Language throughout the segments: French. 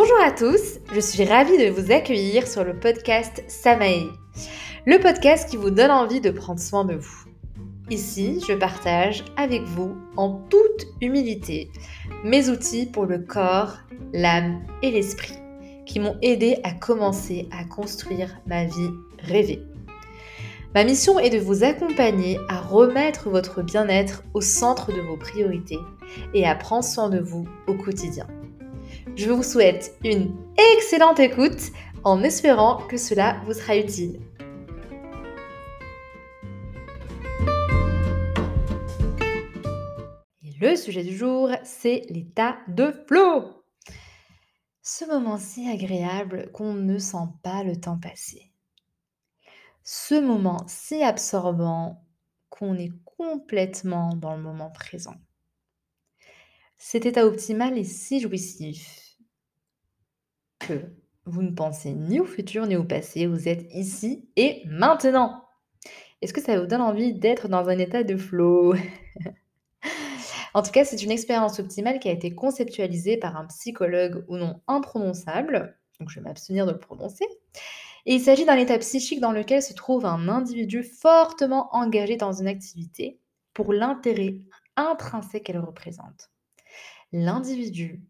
Bonjour à tous, je suis ravie de vous accueillir sur le podcast Samae, le podcast qui vous donne envie de prendre soin de vous. Ici, je partage avec vous, en toute humilité, mes outils pour le corps, l'âme et l'esprit, qui m'ont aidé à commencer à construire ma vie rêvée. Ma mission est de vous accompagner à remettre votre bien-être au centre de vos priorités et à prendre soin de vous au quotidien. Je vous souhaite une excellente écoute en espérant que cela vous sera utile. Le sujet du jour, c'est l'état de flow. Ce moment si agréable qu'on ne sent pas le temps passer. Ce moment si absorbant qu'on est complètement dans le moment présent. Cet état optimal est si jouissif vous ne pensez ni au futur ni au passé, vous êtes ici et maintenant. Est-ce que ça vous donne envie d'être dans un état de flow? En tout cas, c'est une expérience optimale qui a été conceptualisée par un psychologue ou non imprononçable, donc je vais m'abstenir de le prononcer. Et il s'agit d'un état psychique dans lequel se trouve un individu fortement engagé dans une activité pour l'intérêt intrinsèque qu'elle représente l'individu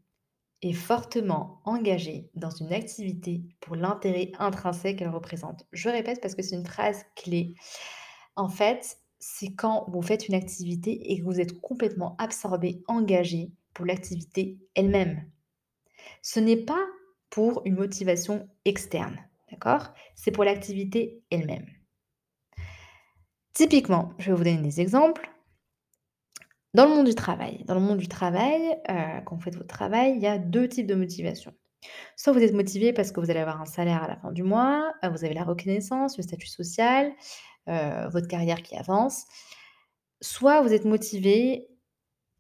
est fortement engagé dans une activité pour l'intérêt intrinsèque qu'elle représente. Je répète parce que c'est une phrase clé. En fait, c'est quand vous faites une activité et que vous êtes complètement absorbé, engagé pour l'activité elle-même. Ce n'est pas pour une motivation externe, d'accord? C'est pour l'activité elle-même. Typiquement, je vais vous donner des exemples. Dans le monde du travail, dans le monde du travail, euh, quand vous faites votre travail, il y a deux types de motivation. Soit vous êtes motivé parce que vous allez avoir un salaire à la fin du mois, euh, vous avez la reconnaissance, le statut social, euh, votre carrière qui avance. Soit vous êtes motivé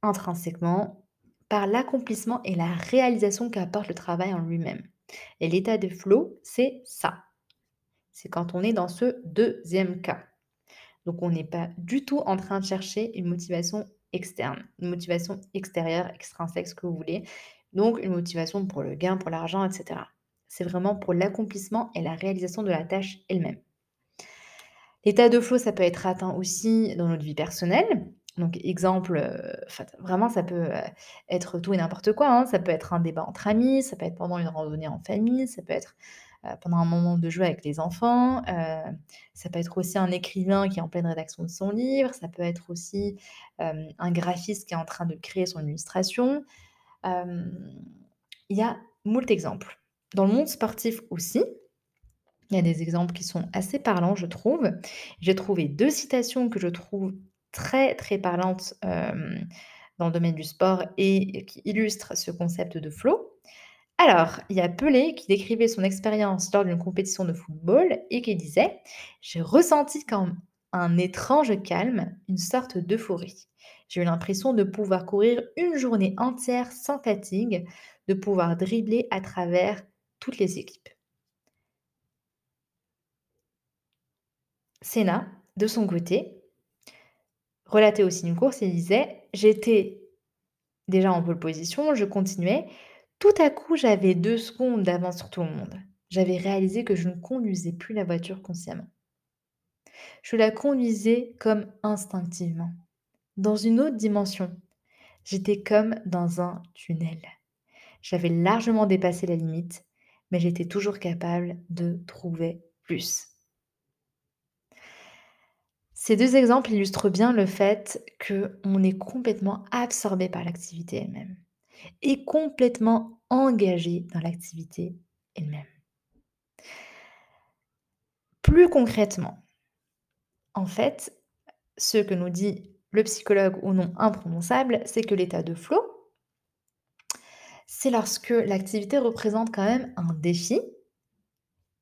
intrinsèquement par l'accomplissement et la réalisation qu'apporte le travail en lui-même. Et l'état de flow, c'est ça. C'est quand on est dans ce deuxième cas. Donc on n'est pas du tout en train de chercher une motivation externe, une motivation extérieure, extrinsèque, ce que vous voulez. Donc une motivation pour le gain, pour l'argent, etc. C'est vraiment pour l'accomplissement et la réalisation de la tâche elle-même. L'état de flow, ça peut être atteint aussi dans notre vie personnelle. Donc, exemple, euh, vraiment, ça peut euh, être tout et n'importe quoi. Hein. Ça peut être un débat entre amis, ça peut être pendant une randonnée en famille, ça peut être pendant un moment de jeu avec les enfants. Euh, ça peut être aussi un écrivain qui est en pleine rédaction de son livre. Ça peut être aussi euh, un graphiste qui est en train de créer son illustration. Il y a moult exemples. Dans le monde sportif aussi, il y a des exemples qui sont assez parlants, je trouve. J'ai trouvé deux citations que je trouve très, très parlantes dans le domaine du sport et qui illustrent ce concept de flow. Alors, il y a Pelé qui décrivait son expérience lors d'une compétition de football et qui disait J'ai ressenti comme un étrange calme, une sorte d'euphorie. J'ai eu l'impression de pouvoir courir une journée entière sans fatigue, de pouvoir dribbler à travers toutes les équipes. Senna, de son côté, relatait aussi une course et disait J'étais déjà en pole position, je continuais, tout à coup, j'avais deux secondes d'avance sur tout le monde. J'avais réalisé que je ne conduisais plus la voiture consciemment. Je la conduisais comme instinctivement, dans une autre dimension. J'étais comme dans un tunnel. J'avais largement dépassé la limite, mais j'étais toujours capable de trouver plus. Ces deux exemples illustrent bien le fait qu'on est complètement absorbé par l'activité elle-même et complètement engagé dans l'activité elle-même. Plus concrètement, en fait, ce que nous dit le psychologue ou non imprononçable, c'est que l'état de flow, c'est lorsque l'activité représente quand même un défi,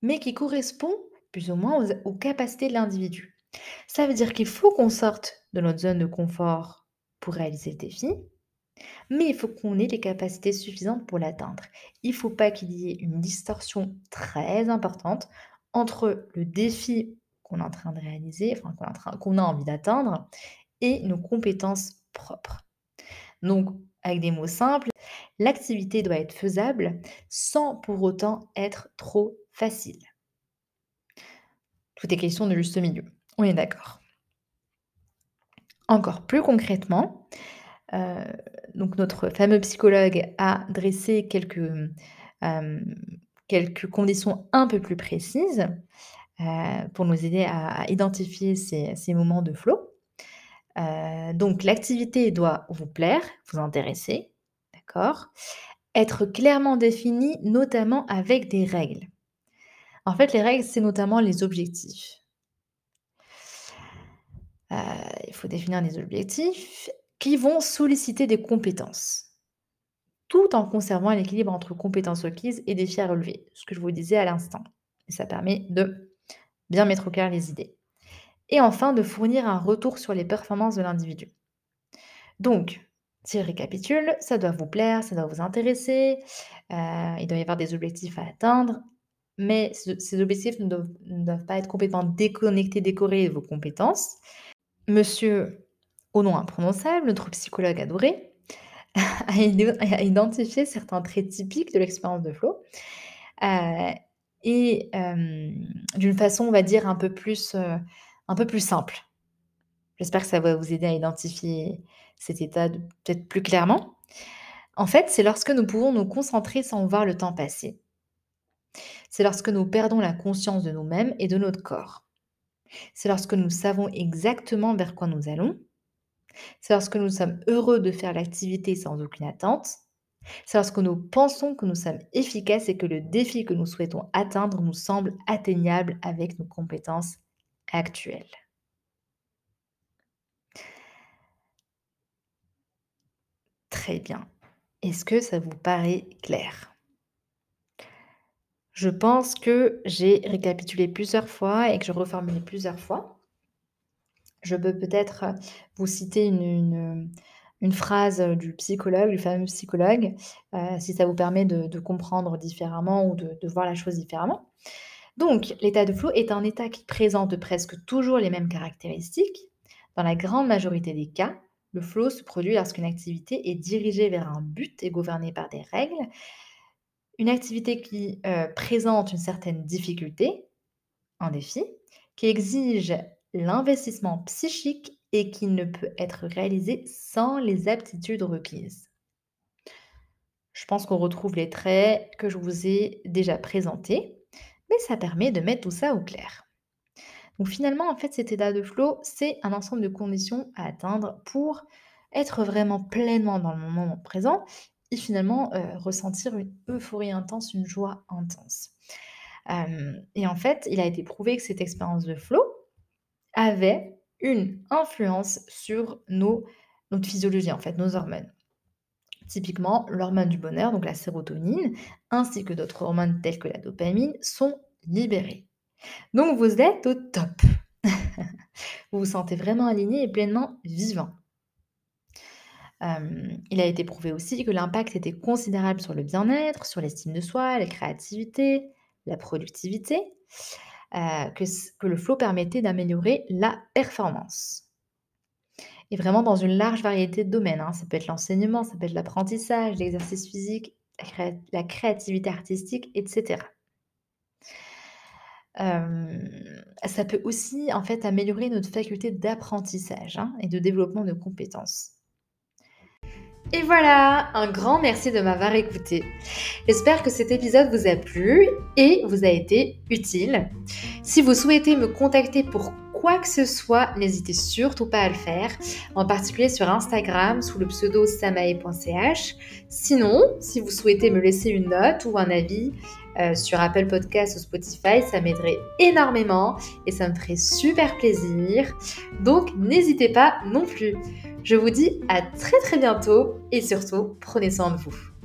mais qui correspond plus ou moins aux, aux capacités de l'individu. Ça veut dire qu'il faut qu'on sorte de notre zone de confort pour réaliser le défi, mais il faut qu'on ait les capacités suffisantes pour l'atteindre. Il ne faut pas qu'il y ait une distorsion très importante entre le défi qu'on est en train de réaliser, enfin qu'on a envie d'atteindre, et nos compétences propres. Donc, avec des mots simples, L'activité doit être faisable sans pour autant être trop facile. Tout est question de juste milieu. On est d'accord. Encore plus concrètement, euh, donc notre fameux psychologue a dressé quelques, euh, quelques conditions un peu plus précises euh, pour nous aider à, identifier ces, moments de flow. donc l'activité doit vous plaire, vous intéresser, d'accord? Être clairement définie, notamment avec des règles. En fait, les règles, c'est notamment les objectifs. Il faut définir des objectifs qui vont solliciter des compétences, tout en conservant l'équilibre entre compétences requises et défis à relever, ce que je vous disais à l'instant. Et ça permet de bien mettre au clair les idées. Et enfin, de fournir un retour sur les performances de l'individu. Donc, si je récapitule, ça doit vous plaire, ça doit vous intéresser, euh, il doit y avoir des objectifs à atteindre, mais ces objectifs ne doivent, pas être complètement déconnectés, décorés de vos compétences. Monsieur, au nom imprononçable, notre psychologue adoré, a identifié certains traits typiques de l'expérience de flow. Euh, et euh, d'une façon, on va dire, euh, un peu plus simple. J'espère que ça va vous aider à identifier cet état peut-être plus clairement. En fait, c'est lorsque nous pouvons nous concentrer sans voir le temps passer. C'est lorsque nous perdons la conscience de nous-mêmes et de notre corps. C'est lorsque nous savons exactement vers quoi nous allons. C'est lorsque nous sommes heureux de faire l'activité sans aucune attente. C'est lorsque nous pensons que nous sommes efficaces et que le défi que nous souhaitons atteindre nous semble atteignable avec nos compétences actuelles. Très bien. Est-ce que ça vous paraît clair? Je pense que j'ai récapitulé plusieurs fois et que je reformulé plusieurs fois. Je peux peut-être vous citer une, phrase du psychologue, du fameux psychologue, euh, si ça vous permet de, comprendre différemment ou de, voir la chose différemment. Donc, l'état de flow est un état qui présente presque toujours les mêmes caractéristiques. Dans la grande majorité des cas, le flow se produit lorsqu'une activité est dirigée vers un but et gouvernée par des règles, une activité qui euh, présente une certaine difficulté, un défi, qui exige l'investissement psychique et qui ne peut être réalisé sans les aptitudes requises. Je pense qu'on retrouve les traits que je vous ai déjà présentés, mais ça permet de mettre tout ça au clair. Donc finalement, en fait, cet état de flow, c'est un ensemble de conditions à atteindre pour être vraiment pleinement dans le moment présent et finalement euh, ressentir une euphorie intense, une joie intense. et en fait, il a été prouvé que cette expérience de flow avait une influence sur nos, notre physiologie, en fait, nos hormones. Typiquement, l'hormone du bonheur, donc la sérotonine, ainsi que d'autres hormones telles que la dopamine, sont libérées. Donc vous êtes au top. vous vous sentez vraiment aligné et pleinement vivant il a été prouvé aussi que l'impact était considérable sur le bien-être, sur l'estime de soi, la créativité, la productivité, que, que le flow permettait d'améliorer la performance. Et vraiment dans une large variété de domaines. Hein. Ça peut être l'enseignement, ça peut être l'apprentissage, l'exercice physique, la, créativité artistique, etc. ça peut aussi en fait améliorer notre faculté d'apprentissage hein, et de développement de compétences. Et voilà, un grand merci de m'avoir écouté. J'espère que cet épisode vous a plu et vous a été utile. Si vous souhaitez me contacter pour quoi que ce soit, n'hésitez surtout pas à le faire, en particulier sur Instagram sous le pseudo samae.ch. Sinon, si vous souhaitez me laisser une note ou un avis euh, sur Apple Podcast ou Spotify, ça m'aiderait énormément et ça me ferait super plaisir. Donc n'hésitez pas non plus. Je vous dis à très très bientôt et surtout, prenez soin de vous.